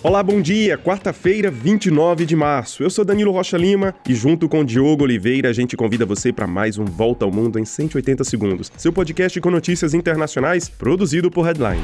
Olá, bom dia. Quarta-feira, 29 de março. Eu sou Danilo Rocha Lima e junto com Diogo Oliveira a gente convida você para mais um Volta ao Mundo em 180 segundos. Seu podcast com notícias internacionais produzido por Headline.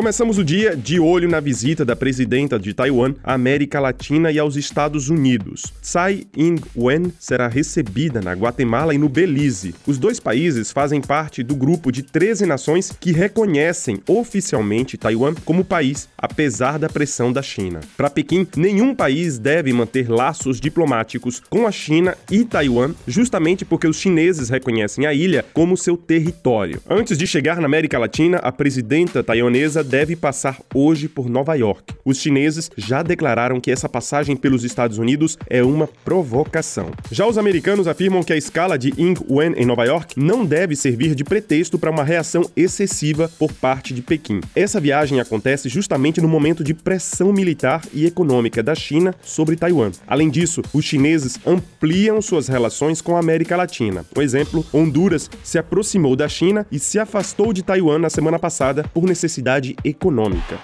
Começamos o dia de olho na visita da presidenta de Taiwan à América Latina e aos Estados Unidos. Tsai Ing-wen será recebida na Guatemala e no Belize. Os dois países fazem parte do grupo de 13 nações que reconhecem oficialmente Taiwan como país, apesar da pressão da China. Para Pequim, nenhum país deve manter laços diplomáticos com a China e Taiwan, justamente porque os chineses reconhecem a ilha como seu território. Antes de chegar na América Latina, a presidenta taiwanesa deve passar hoje por Nova York. Os chineses já declararam que essa passagem pelos Estados Unidos é uma provocação. Já os americanos afirmam que a escala de Ing-wen em Nova York não deve servir de pretexto para uma reação excessiva por parte de Pequim. Essa viagem acontece justamente no momento de pressão militar e econômica da China sobre Taiwan. Além disso, os chineses ampliam suas relações com a América Latina. Por exemplo, Honduras se aproximou da China e se afastou de Taiwan na semana passada por necessidade econômica.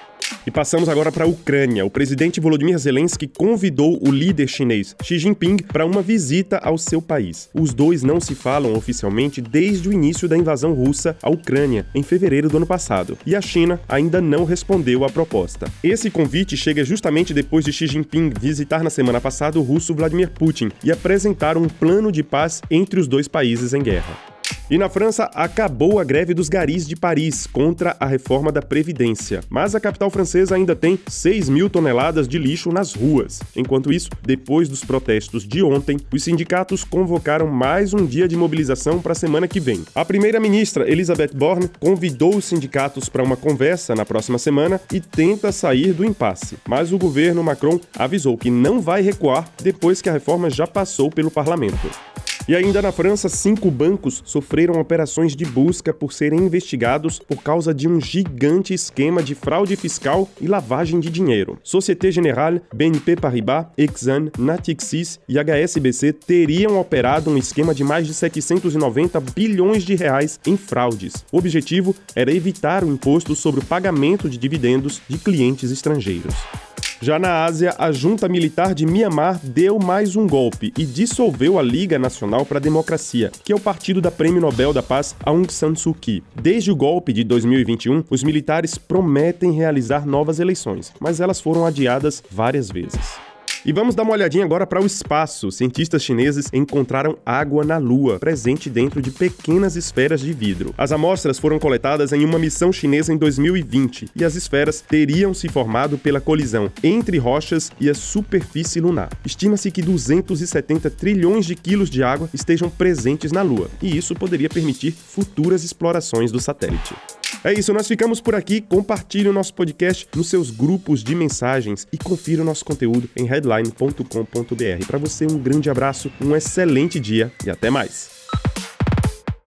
E passamos agora para a Ucrânia. O presidente Volodymyr Zelensky convidou o líder chinês Xi Jinping para uma visita ao seu país. Os dois não se falam oficialmente desde o início da invasão russa à Ucrânia, em fevereiro do ano passado, e a China ainda não respondeu à proposta. Esse convite chega justamente depois de Xi Jinping visitar na semana passada o russo Vladimir Putin e apresentar um plano de paz entre os dois países em guerra. E na França, acabou a greve dos garis de Paris contra a reforma da Previdência. Mas a capital francesa ainda tem 6 mil toneladas de lixo nas ruas. Enquanto isso, depois dos protestos de ontem, os sindicatos convocaram mais um dia de mobilização para a semana que vem. A primeira-ministra, Elisabeth Borne, convidou os sindicatos para uma conversa na próxima semana e tenta sair do impasse. Mas o governo Macron avisou que não vai recuar depois que a reforma já passou pelo parlamento. E ainda na França, cinco bancos sofreram operações de busca por serem investigados por causa de um gigante esquema de fraude fiscal e lavagem de dinheiro. Société Générale, BNP Paribas, Exane, Natixis e HSBC teriam operado um esquema de mais de 790 bilhões de reais em fraudes. O objetivo era evitar o imposto sobre o pagamento de dividendos de clientes estrangeiros. Já na Ásia, a junta militar de Mianmar deu mais um golpe e dissolveu a Liga Nacional para a Democracia, que é o partido da Prêmio Nobel da Paz Aung San Suu Kyi. Desde o golpe de 2021, os militares prometem realizar novas eleições, mas elas foram adiadas várias vezes. E vamos dar uma olhadinha agora para o espaço. Cientistas chineses encontraram água na Lua, presente dentro de pequenas esferas de vidro. As amostras foram coletadas em uma missão chinesa em 2020 e as esferas teriam se formado pela colisão entre rochas e a superfície lunar. Estima-se que 270 trilhões de quilos de água estejam presentes na Lua, e isso poderia permitir futuras explorações do satélite. É isso, nós ficamos por aqui. Compartilhe o nosso podcast nos seus grupos de mensagens e confira o nosso conteúdo em headline.com.br. Para você, um grande abraço, um excelente dia e até mais.